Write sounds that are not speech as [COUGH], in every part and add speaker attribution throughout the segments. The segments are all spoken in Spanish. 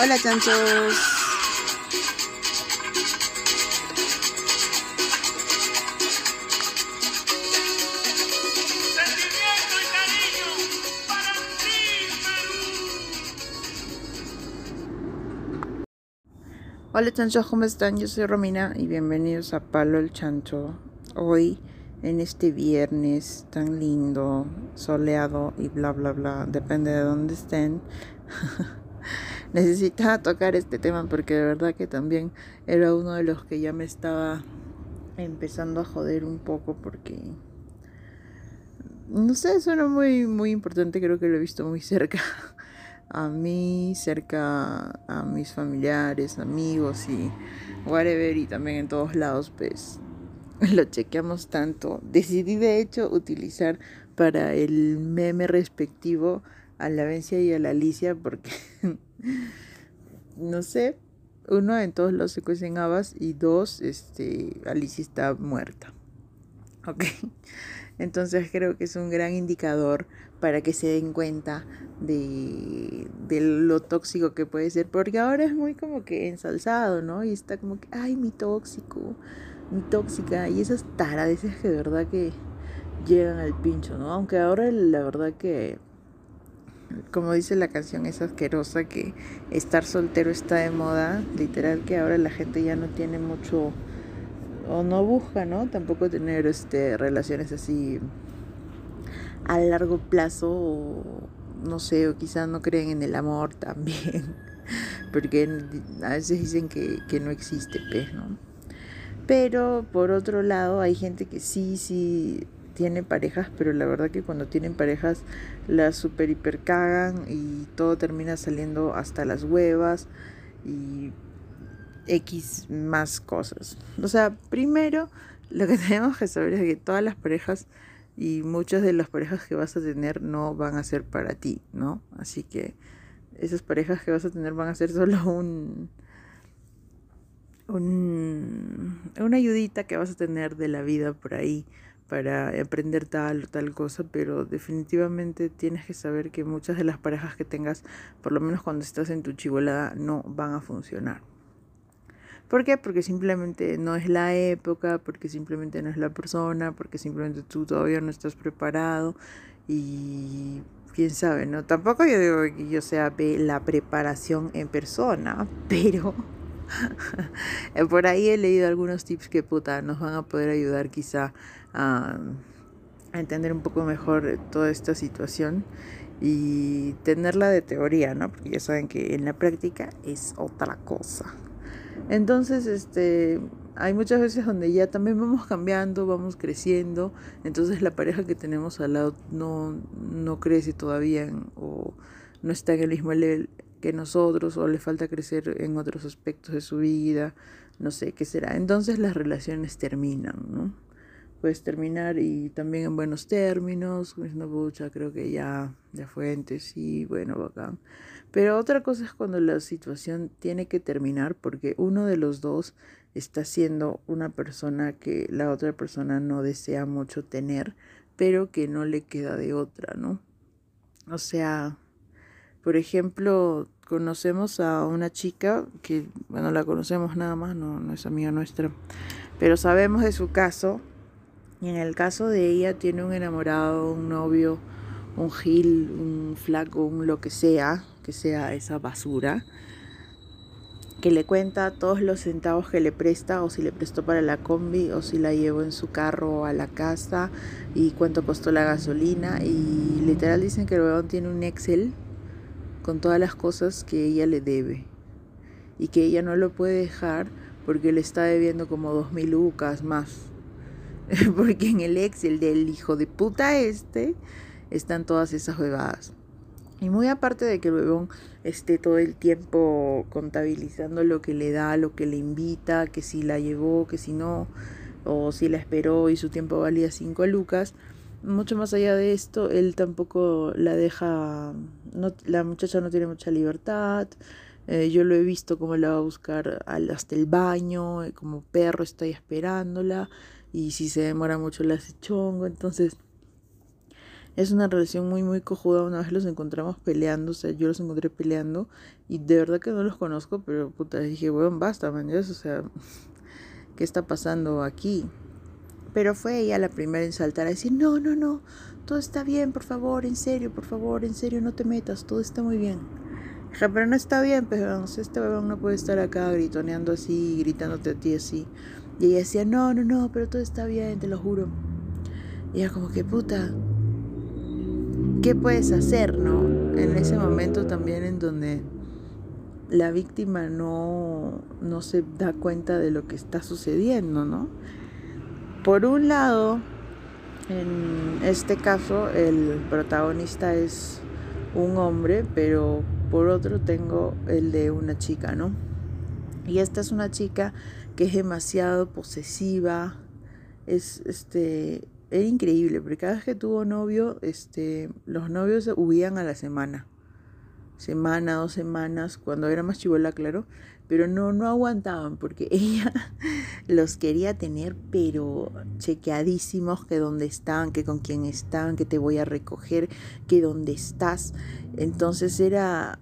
Speaker 1: Hola chanchos. Hola chanchos, ¿cómo están? Yo soy Romina y bienvenidos a Palo el Chancho. Hoy, en este viernes tan lindo, soleado y bla bla bla, depende de dónde estén. [LAUGHS] Necesitaba tocar este tema porque de verdad que también era uno de los que ya me estaba empezando a joder un poco porque no sé, suena muy muy importante, creo que lo he visto muy cerca [LAUGHS] a mí, cerca a mis familiares, amigos y whatever y también en todos lados, pues [LAUGHS] lo chequeamos tanto. Decidí de hecho utilizar para el meme respectivo a la Vencia y a la Alicia porque [LAUGHS] no sé, uno en todos los se cuecen habas y dos, este, Alicia está muerta. Ok. [LAUGHS] Entonces creo que es un gran indicador para que se den cuenta de, de, lo tóxico que puede ser, porque ahora es muy como que ensalzado, ¿no? Y está como que, ay, mi tóxico, mi tóxica, y esas taradeces que de verdad que llegan al pincho, ¿no? Aunque ahora la verdad que, como dice la canción, es asquerosa que estar soltero está de moda, literal que ahora la gente ya no tiene mucho o no busca, ¿no? Tampoco tener este, relaciones así a largo plazo, o, no sé, o quizás no creen en el amor [LAUGHS] también, porque a veces dicen que, que no existe, pues, ¿no? Pero por otro lado, hay gente que sí, sí tiene parejas, pero la verdad que cuando tienen parejas las super hiper cagan y todo termina saliendo hasta las huevas y X más cosas. O sea, primero lo que [LAUGHS] tenemos que saber es que todas las parejas y muchas de las parejas que vas a tener no van a ser para ti, ¿no? Así que esas parejas que vas a tener van a ser solo un, un una ayudita que vas a tener de la vida por ahí para aprender tal o tal cosa, pero definitivamente tienes que saber que muchas de las parejas que tengas, por lo menos cuando estás en tu chivolada, no van a funcionar. ¿Por qué? Porque simplemente no es la época, porque simplemente no es la persona, porque simplemente tú todavía no estás preparado y quién sabe, ¿no? Tampoco yo digo que yo sea la preparación en persona, [LAUGHS] pero [LAUGHS] por ahí he leído algunos tips que puta nos van a poder ayudar quizá a, entender un poco mejor toda esta situación y tenerla de teoría, ¿no? Porque ya saben que en la práctica es otra cosa. Entonces, este, hay muchas veces donde ya también vamos cambiando, vamos creciendo, entonces la pareja que tenemos al lado no, no crece todavía o no está en el mismo nivel que nosotros o le falta crecer en otros aspectos de su vida, no sé qué será. Entonces las relaciones terminan, ¿no? Puedes terminar y también en buenos términos, diciendo, pucha, creo que ya, ya fue antes, sí, bueno, bacán. Pero otra cosa es cuando la situación tiene que terminar porque uno de los dos está siendo una persona que la otra persona no desea mucho tener, pero que no le queda de otra, ¿no? O sea, por ejemplo, conocemos a una chica que, bueno, la conocemos nada más, no, no es amiga nuestra, pero sabemos de su caso. Y en el caso de ella tiene un enamorado, un novio, un gil, un flaco, un lo que sea, que sea esa basura, que le cuenta todos los centavos que le presta o si le prestó para la combi o si la llevó en su carro a la casa y cuánto costó la gasolina y literal dicen que el weón tiene un Excel con todas las cosas que ella le debe y que ella no lo puede dejar porque le está debiendo como dos mil lucas más. [LAUGHS] Porque en el Excel del hijo de puta este están todas esas huevadas. Y muy aparte de que el bebón esté todo el tiempo contabilizando lo que le da, lo que le invita, que si la llevó, que si no, o si la esperó y su tiempo valía 5 lucas, mucho más allá de esto, él tampoco la deja, no, la muchacha no tiene mucha libertad, eh, yo lo he visto como la va a buscar hasta el baño, eh, como perro está ahí esperándola, y si se demora mucho la hace chongo, entonces es una relación muy, muy cojuda. Una vez los encontramos peleando, o sea, yo los encontré peleando y de verdad que no los conozco, pero puta, dije, weón, basta, man, o sea, [LAUGHS] ¿qué está pasando aquí? Pero fue ella la primera en saltar a decir, no, no, no, todo está bien, por favor, en serio, por favor, en serio, no te metas, todo está muy bien. Dije, pero no está bien, pero este weón no puede estar acá gritoneando así, gritándote a ti así. Y ella decía, no, no, no, pero todo está bien, te lo juro. Y ella como que puta, ¿qué puedes hacer, no? En ese momento también en donde la víctima no, no se da cuenta de lo que está sucediendo, ¿no? Por un lado, en este caso el protagonista es un hombre, pero por otro tengo el de una chica, ¿no? Y esta es una chica que es demasiado posesiva, es este era increíble, porque cada vez que tuvo novio, este, los novios huían a la semana. Semana, dos semanas, cuando era más chivola, claro. Pero no, no aguantaban porque [LAUGHS] ella los quería tener, pero chequeadísimos, que dónde están, que con quién están, que te voy a recoger, que dónde estás. Entonces era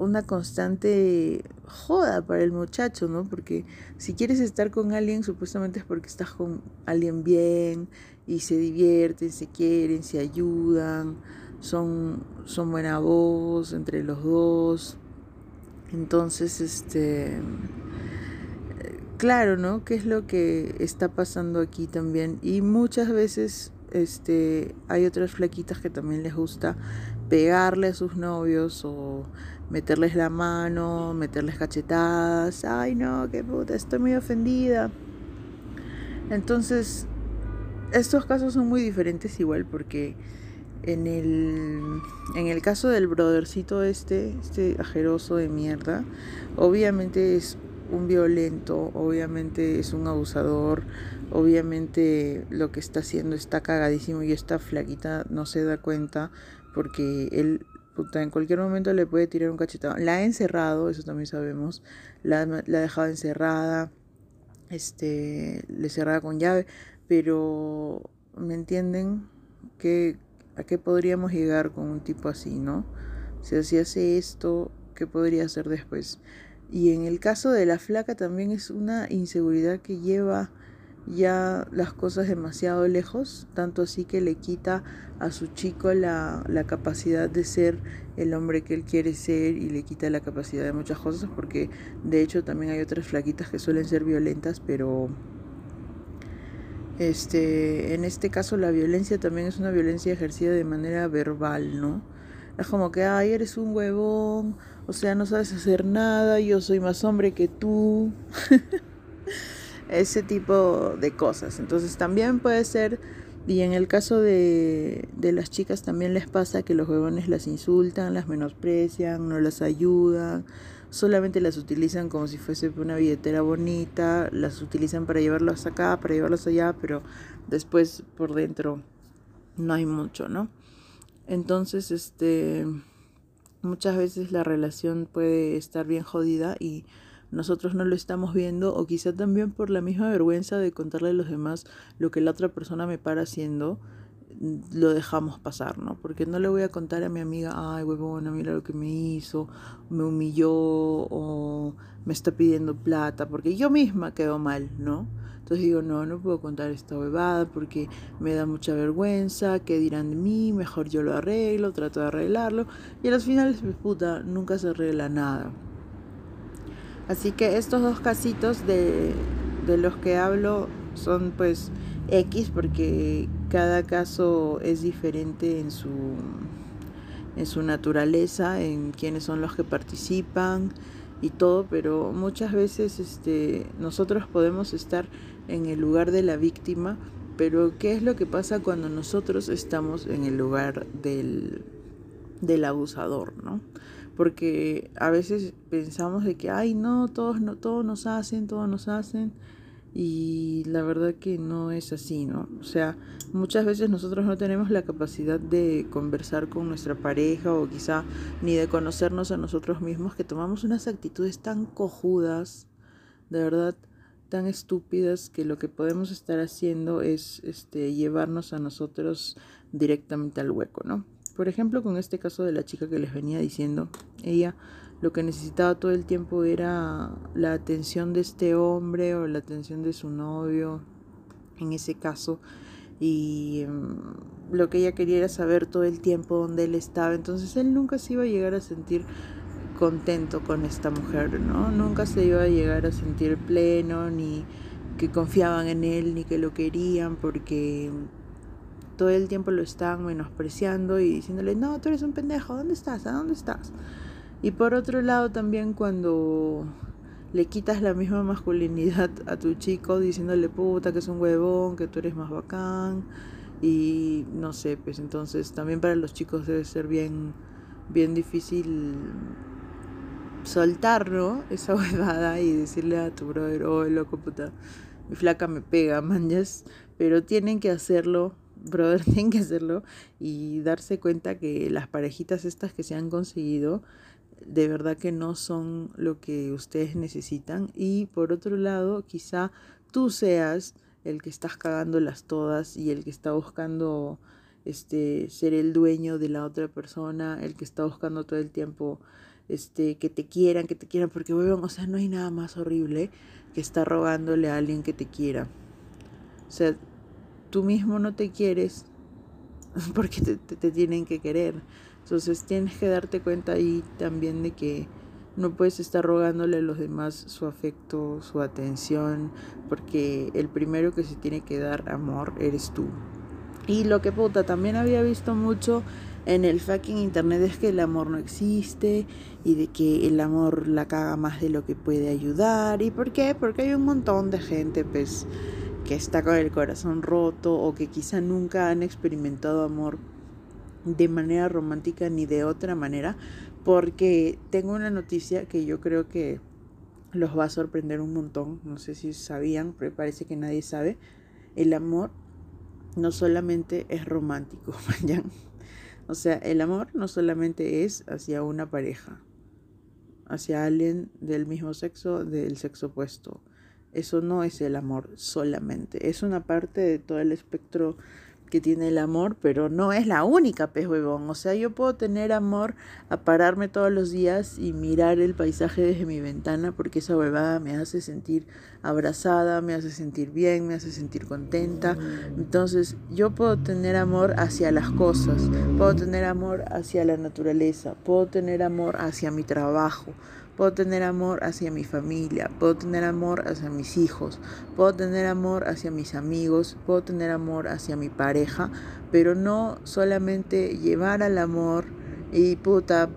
Speaker 1: una constante joda para el muchacho, ¿no? Porque si quieres estar con alguien, supuestamente es porque estás con alguien bien y se divierten, se quieren, se ayudan, son, son buena voz entre los dos. Entonces, este, claro, ¿no? ¿Qué es lo que está pasando aquí también? Y muchas veces, este, hay otras flaquitas que también les gusta pegarle a sus novios o meterles la mano, meterles cachetadas, ay no, qué puta, estoy muy ofendida. Entonces, estos casos son muy diferentes igual porque en el, en el caso del brothercito este, este ajeroso de mierda, obviamente es un violento, obviamente es un abusador, obviamente lo que está haciendo está cagadísimo y esta flaquita no se da cuenta porque él puta, en cualquier momento le puede tirar un cachetado. La ha encerrado, eso también sabemos, la, la ha dejado encerrada, este, le cerrada con llave, pero ¿me entienden? que ¿A qué podríamos llegar con un tipo así, no? Si hace esto, ¿qué podría hacer después? Y en el caso de la flaca también es una inseguridad que lleva ya las cosas demasiado lejos, tanto así que le quita a su chico la, la, capacidad de ser el hombre que él quiere ser y le quita la capacidad de muchas cosas, porque de hecho también hay otras flaquitas que suelen ser violentas, pero este, en este caso la violencia también es una violencia ejercida de manera verbal, ¿no? Es como que, ay, eres un huevón, o sea, no sabes hacer nada, yo soy más hombre que tú. [LAUGHS] Ese tipo de cosas. Entonces también puede ser, y en el caso de, de las chicas también les pasa que los huevones las insultan, las menosprecian, no las ayudan solamente las utilizan como si fuese una billetera bonita, las utilizan para llevarlas acá, para llevarlas allá, pero después por dentro no hay mucho, ¿no? Entonces, este, muchas veces la relación puede estar bien jodida y nosotros no lo estamos viendo o quizá también por la misma vergüenza de contarle a los demás lo que la otra persona me para haciendo lo dejamos pasar, ¿no? Porque no le voy a contar a mi amiga, ay, huevona, mira lo que me hizo, me humilló o me está pidiendo plata, porque yo misma quedo mal, ¿no? Entonces digo, no, no puedo contar esta huevada porque me da mucha vergüenza, ¿qué dirán de mí? Mejor yo lo arreglo, trato de arreglarlo. Y a los finales, pues puta, nunca se arregla nada. Así que estos dos casitos de, de los que hablo son pues X porque cada caso es diferente en su, en su naturaleza, en quiénes son los que participan y todo, pero muchas veces este, nosotros podemos estar en el lugar de la víctima, pero ¿qué es lo que pasa cuando nosotros estamos en el lugar del, del abusador, ¿no? Porque a veces pensamos de que, ay, no, todos, no, todos nos hacen, todos nos hacen, y la verdad que no es así, ¿no? O sea, muchas veces nosotros no tenemos la capacidad de conversar con nuestra pareja o quizá ni de conocernos a nosotros mismos que tomamos unas actitudes tan cojudas, de verdad tan estúpidas que lo que podemos estar haciendo es este llevarnos a nosotros directamente al hueco, ¿no? Por ejemplo, con este caso de la chica que les venía diciendo, ella lo que necesitaba todo el tiempo era la atención de este hombre o la atención de su novio, en ese caso, y mm, lo que ella quería era saber todo el tiempo dónde él estaba, entonces él nunca se iba a llegar a sentir contento con esta mujer, ¿no? Nunca se iba a llegar a sentir pleno, ni que confiaban en él, ni que lo querían, porque todo el tiempo lo estaban menospreciando y diciéndole, no, tú eres un pendejo, ¿dónde estás? ¿A dónde estás? Y por otro lado también cuando le quitas la misma masculinidad a tu chico diciéndole puta que es un huevón, que tú eres más bacán y no sé, pues entonces también para los chicos debe ser bien bien difícil soltar, ¿no? Esa [LAUGHS] huevada y decirle a tu brother, oh, loco, puta, mi flaca me pega, manjas. Pero tienen que hacerlo, brother, [LAUGHS] tienen que hacerlo y darse cuenta que las parejitas estas que se han conseguido, de verdad que no son lo que ustedes necesitan. Y por otro lado, quizá tú seas el que estás cagándolas todas y el que está buscando este ser el dueño de la otra persona, el que está buscando todo el tiempo este, que te quieran, que te quieran, porque, weón, o sea, no hay nada más horrible que estar rogándole a alguien que te quiera. O sea, tú mismo no te quieres [LAUGHS] porque te, te, tienen que querer. Entonces tienes que darte cuenta ahí también de que no puedes estar rogándole a los demás su afecto, su atención, porque el primero que se tiene que dar amor eres tú. Y lo que puta, también había visto mucho en el fucking internet es que el amor no existe y de que el amor la caga más de lo que puede ayudar. ¿Y por qué? Porque hay un montón de gente pues que está con el corazón roto o que quizá nunca han experimentado amor de manera romántica ni de otra manera. Porque tengo una noticia que yo creo que los va a sorprender un montón. No sé si sabían, pero parece que nadie sabe. El amor no solamente es romántico, [LAUGHS] ¿ya? O sea, el amor no solamente es hacia una pareja, hacia alguien del mismo sexo, del sexo opuesto. Eso no es el amor solamente, es una parte de todo el espectro que tiene el amor, pero no es la única, pez huevón. O sea, yo puedo tener amor a pararme todos los días y mirar el paisaje desde mi ventana porque esa huevada me hace sentir abrazada, me hace sentir bien, me hace sentir contenta. Entonces, yo puedo tener amor hacia las cosas, puedo tener amor hacia la naturaleza, puedo tener amor hacia mi trabajo, Puedo tener amor hacia mi familia, puedo tener amor hacia mis hijos, puedo tener amor hacia mis amigos, puedo tener amor hacia mi pareja, pero no solamente llevar al amor y puta,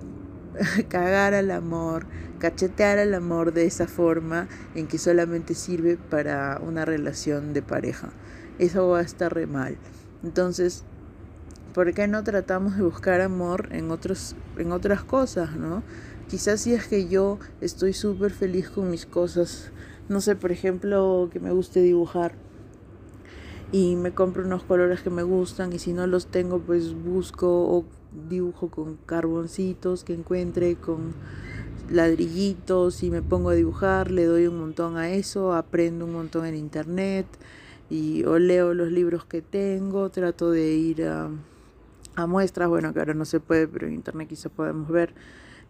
Speaker 1: [LAUGHS] cagar al amor, cachetear al amor de esa forma en que solamente sirve para una relación de pareja. Eso va a estar re mal. Entonces, ¿por qué no tratamos de buscar amor en, otros, en otras cosas, no? Quizás si es que yo estoy súper feliz con mis cosas, no sé, por ejemplo, que me guste dibujar y me compro unos colores que me gustan y si no los tengo pues busco o dibujo con carboncitos que encuentre, con ladrillitos y me pongo a dibujar, le doy un montón a eso, aprendo un montón en internet y o leo los libros que tengo, trato de ir a, a muestras, bueno que ahora no se puede, pero en internet quizá podemos ver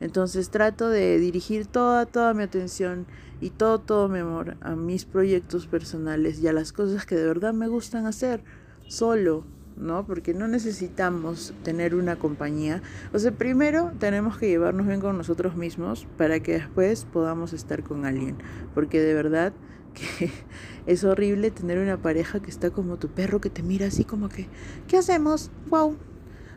Speaker 1: entonces trato de dirigir toda, toda mi atención y todo, todo mi amor a mis proyectos personales y a las cosas que de verdad me gustan hacer solo, ¿no? Porque no necesitamos tener una compañía. O sea, primero tenemos que llevarnos bien con nosotros mismos para que después podamos estar con alguien. Porque de verdad que [LAUGHS] es horrible tener una pareja que está como tu perro que te mira así como que, ¿qué hacemos? ¡Wow!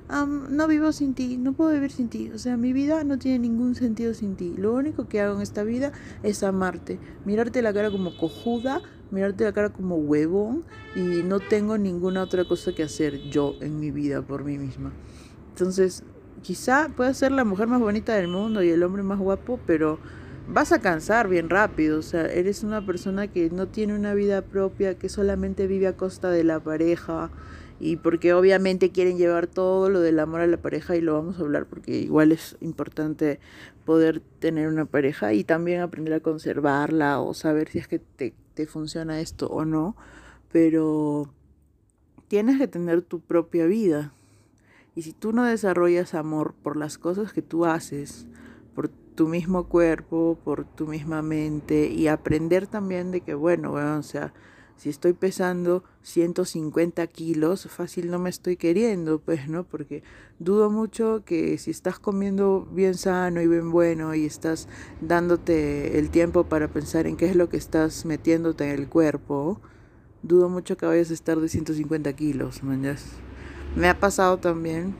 Speaker 1: No vivo sin ti, no puedo vivir sin ti. O sea, mi vida no tiene ningún sentido sin ti. Lo único que hago en esta vida es amarte, mirarte la cara como cojuda, mirarte la cara como huevón y no tengo ninguna otra cosa que hacer yo en mi vida por mí misma. Entonces, quizá puedas ser la mujer más bonita del mundo y el hombre más guapo, pero vas a cansar bien rápido. O sea, eres una persona que no tiene una vida propia, que solamente vive a costa de la pareja y porque obviamente quieren llevar todo lo del amor a la pareja y lo vamos a hablar porque igual es importante poder tener una pareja y también aprender a conservarla o saber si es que te, te funciona esto o no, pero tienes que tener tu propia vida. Y si tú no desarrollas amor por las cosas que tú haces, por tu mismo cuerpo, por tu misma mente y aprender también de que, bueno, bueno o sea, si estoy pesando 150 kilos, fácil no me estoy queriendo, pues, ¿no? Porque dudo mucho que si estás comiendo bien sano y bien bueno y estás dándote el tiempo para pensar en qué es lo que estás metiéndote en el cuerpo, dudo mucho que vayas a estar de 150 kilos, man. Me ha pasado también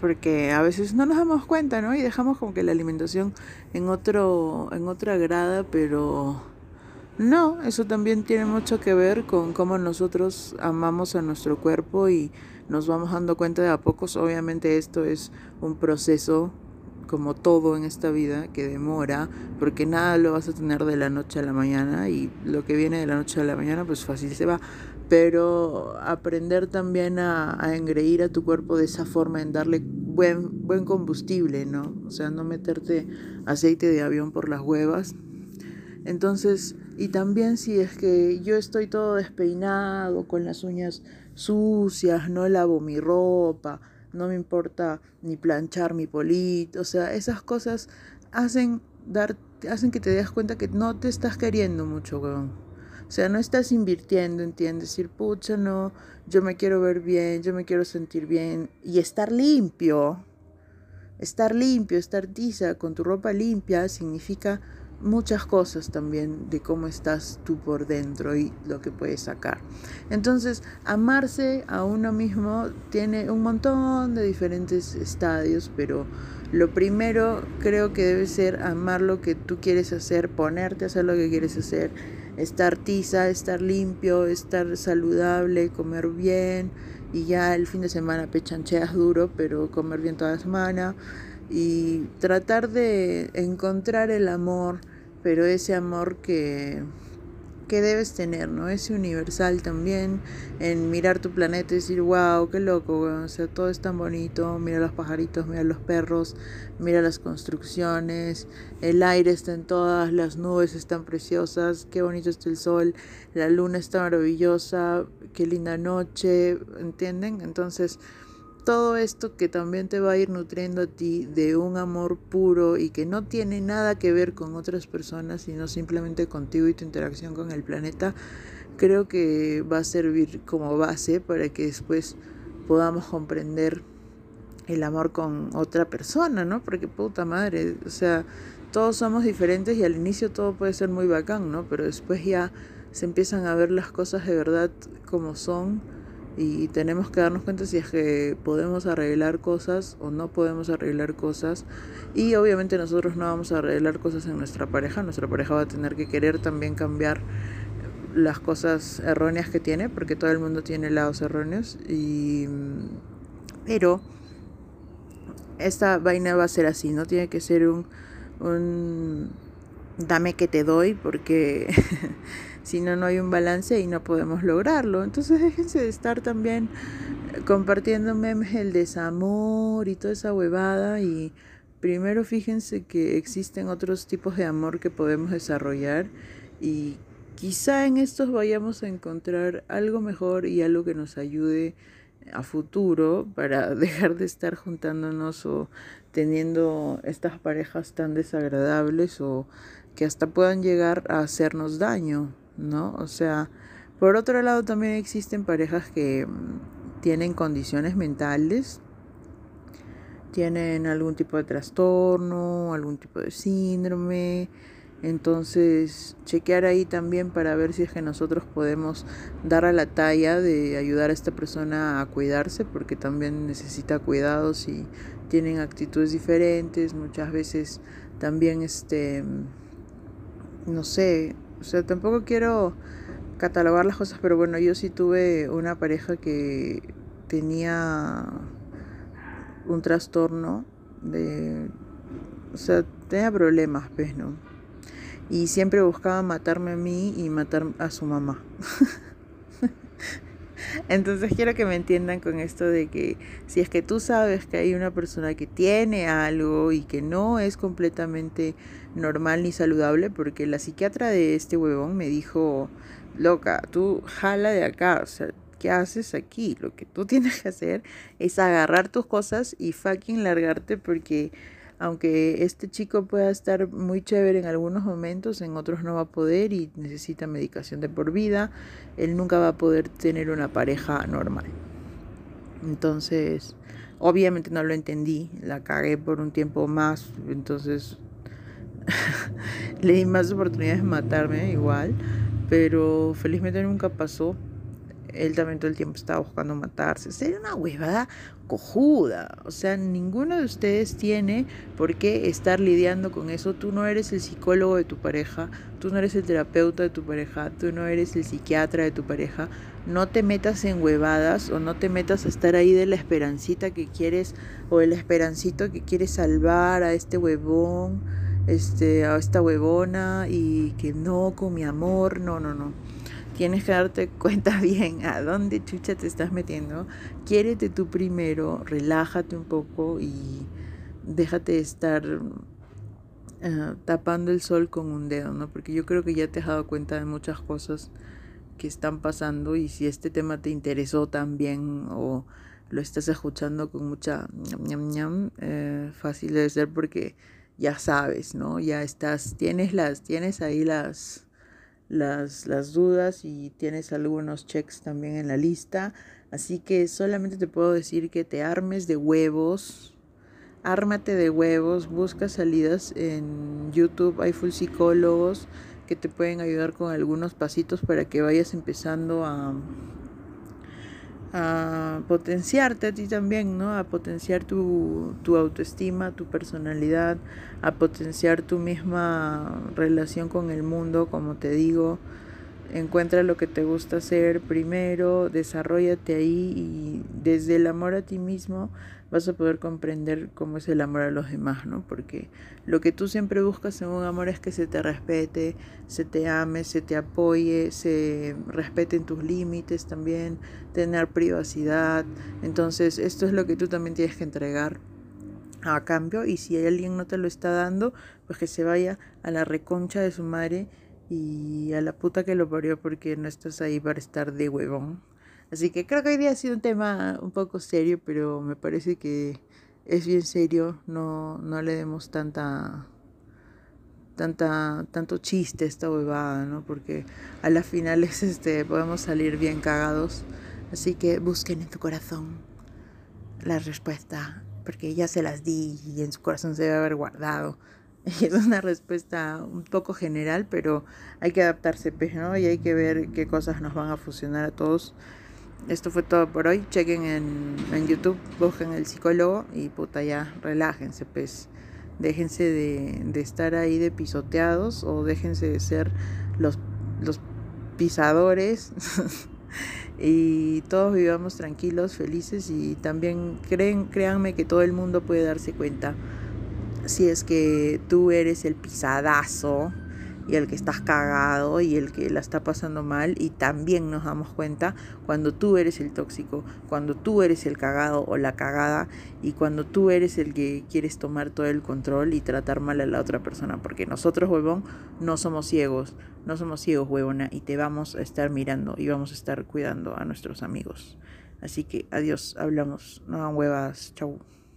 Speaker 1: porque a veces no nos damos cuenta, ¿no? Y dejamos como que la alimentación en otro en otra grada, pero no, eso también tiene mucho que ver con cómo nosotros amamos a nuestro cuerpo y nos vamos dando cuenta de a pocos. Obviamente esto es un proceso como todo en esta vida que demora, porque nada lo vas a tener de la noche a la mañana y lo que viene de la noche a la mañana pues fácil se va. Pero aprender también a, a engreír a tu cuerpo de esa forma, en darle buen, buen combustible, ¿no? O sea, no meterte aceite de avión por las huevas. Entonces, y también si es que yo estoy todo despeinado, con las uñas sucias, no lavo mi ropa, no me importa ni planchar mi polito, o sea, esas cosas hacen dar hacen que te des cuenta que no te estás queriendo mucho, weón. O sea, no estás invirtiendo, ¿entiendes? Decir, pucha, no, yo me quiero ver bien, yo me quiero sentir bien y estar limpio. Estar limpio, estar tiza con tu ropa limpia significa muchas cosas también de cómo estás tú por dentro y lo que puedes sacar. Entonces, amarse a uno mismo tiene un montón de diferentes estadios, pero lo primero creo que debe ser amar lo que tú quieres hacer, ponerte a hacer lo que quieres hacer, estar tiza, estar limpio, estar saludable, comer bien y ya el fin de semana pechancheas duro, pero comer bien toda la semana y tratar de encontrar el amor pero ese amor que, que debes tener, ¿no? Ese universal también, en mirar tu planeta y decir, wow, qué loco, o sea, todo es tan bonito, mira los pajaritos, mira los perros, mira las construcciones, el aire está en todas, las nubes están preciosas, qué bonito está el sol, la luna está maravillosa, qué linda noche, ¿entienden? Entonces, todo esto que también te va a ir nutriendo a ti de un amor puro y que no tiene nada que ver con otras personas, sino simplemente contigo y tu interacción con el planeta, creo que va a servir como base para que después podamos comprender el amor con otra persona, ¿no? Porque puta madre, o sea, todos somos diferentes y al inicio todo puede ser muy bacán, ¿no? Pero después ya se empiezan a ver las cosas de verdad como son y tenemos que darnos cuenta si es que podemos arreglar cosas o no podemos arreglar cosas. Y obviamente nosotros no vamos a arreglar cosas en nuestra pareja, nuestra pareja va a tener que querer también cambiar las cosas erróneas que tiene porque todo el mundo tiene lados erróneos. Y pero esta vaina va a ser así, no tiene que ser un, un dame que te doy porque [LAUGHS] si no, no hay un balance y no podemos lograrlo. Entonces déjense de estar también compartiendo memes el desamor y toda esa huevada y primero fíjense que existen otros tipos de amor que podemos desarrollar y quizá en estos vayamos a encontrar algo mejor y algo que nos ayude a futuro para [LAUGHS] dejar de estar juntándonos o teniendo estas parejas tan desagradables o que hasta puedan llegar a hacernos daño. ¿No? O sea, por otro lado también existen parejas que mm, tienen condiciones mentales, tienen algún tipo de trastorno, algún tipo de síndrome. Entonces, chequear ahí también para ver si es que nosotros podemos dar a la talla de ayudar a esta persona a cuidarse, porque también necesita cuidados y tienen actitudes diferentes. Muchas veces también, este, no sé, o sea, tampoco quiero catalogar las cosas, pero bueno, yo sí tuve una pareja que tenía un trastorno de... O sea, tenía problemas, pues, ¿no? Y siempre buscaba matarme a mí y matar a su mamá. [LAUGHS] Entonces quiero que me entiendan con esto de que si es que tú sabes que hay una persona que tiene algo y que no es completamente normal ni saludable, porque la psiquiatra de este huevón me dijo, loca, tú jala de acá, o sea, ¿qué haces aquí? Lo que tú [LAUGHS] tienes que hacer es agarrar tus cosas y fucking largarte porque aunque este chico pueda estar muy chévere en algunos momentos, en otros no va a poder y necesita medicación de por vida, él nunca va a poder tener una pareja normal. Entonces, obviamente no lo entendí, la cagué por un tiempo más, entonces [LAUGHS] le di más oportunidades de matarme igual, pero felizmente nunca pasó él también todo el tiempo estaba buscando matarse. Sería una huevada cojuda. O sea, ninguno de ustedes tiene por qué estar lidiando con eso. Tú no eres el psicólogo de tu pareja, tú no eres el terapeuta de tu pareja, tú no eres el psiquiatra de tu pareja. No te metas en huevadas o no te metas a estar ahí de la esperancita que quieres o el esperancito que quieres salvar a este huevón, este, a esta huevona y que no, con mi amor. No, no, no tienes que darte [LAUGHS] cuenta bien a dónde chucha te estás metiendo. Quiérete tú primero, relájate un poco y déjate estar eh, tapando el sol con un dedo, ¿no? Porque yo creo que ya te has dado cuenta de muchas cosas que están pasando y si este tema te interesó también o lo estás escuchando con mucha ñam, ñam, eh, fácil de ser porque ya sabes, ¿no? Ya estás, tienes las, tienes ahí las las, las dudas y tienes algunos checks también en la lista. Así que solamente te puedo decir que te armes de huevos. Ármate de huevos, busca salidas en YouTube, hay full psicólogos que te pueden ayudar con algunos pasitos para que vayas empezando a, a potenciarte a ti también, ¿no? A potenciar tu, tu, autoestima, tu personalidad, a potenciar tu misma relación con el mundo, como te digo. Encuentra lo que te gusta hacer primero, desarrollate ahí y desde el amor a ti mismo vas a poder comprender cómo es el amor a los demás, ¿no? Porque lo que tú siempre buscas en un amor es que se te respete, se te ame, se te apoye, se respeten tus límites también, tener privacidad. Entonces, esto es lo que tú también tienes que entregar a cambio y si alguien no te lo está dando, pues que se vaya a la reconcha de su madre y a la puta que lo parió porque no estás ahí para estar de huevón. Así que creo que hoy día ha sido un tema un poco serio, pero me parece que es bien serio. No, no le demos tanta, tanta, tanto chiste a esta huevada, ¿no? Porque a las finales este, podemos salir bien cagados. Así que busquen en tu corazón la respuesta, porque ya se las di y en su corazón se debe haber guardado. [LAUGHS] Es una respuesta un poco general, pero hay que adaptarse, pues, ¿no? Y hay que ver qué cosas nos van a funcionar a todos esto fue todo por hoy. Chequen en, en YouTube, busquen el psicólogo y puta ya, relájense, pues. Déjense de, de estar ahí de pisoteados o déjense de ser los, los pisadores. [LAUGHS] y todos vivamos tranquilos, felices y también creen, créanme que todo el mundo puede darse cuenta si es que tú eres el pisadazo y el que estás cagado y el que la está pasando mal y también nos damos cuenta cuando tú eres el tóxico, cuando tú eres el cagado o la cagada y cuando tú eres el que quieres tomar todo el control y tratar mal a la otra persona, porque nosotros, huevón, no somos ciegos, no somos ciegos, huevona, y te vamos a estar mirando y vamos a estar cuidando a nuestros amigos. Así que adiós, hablamos, no hagan huevas, chau.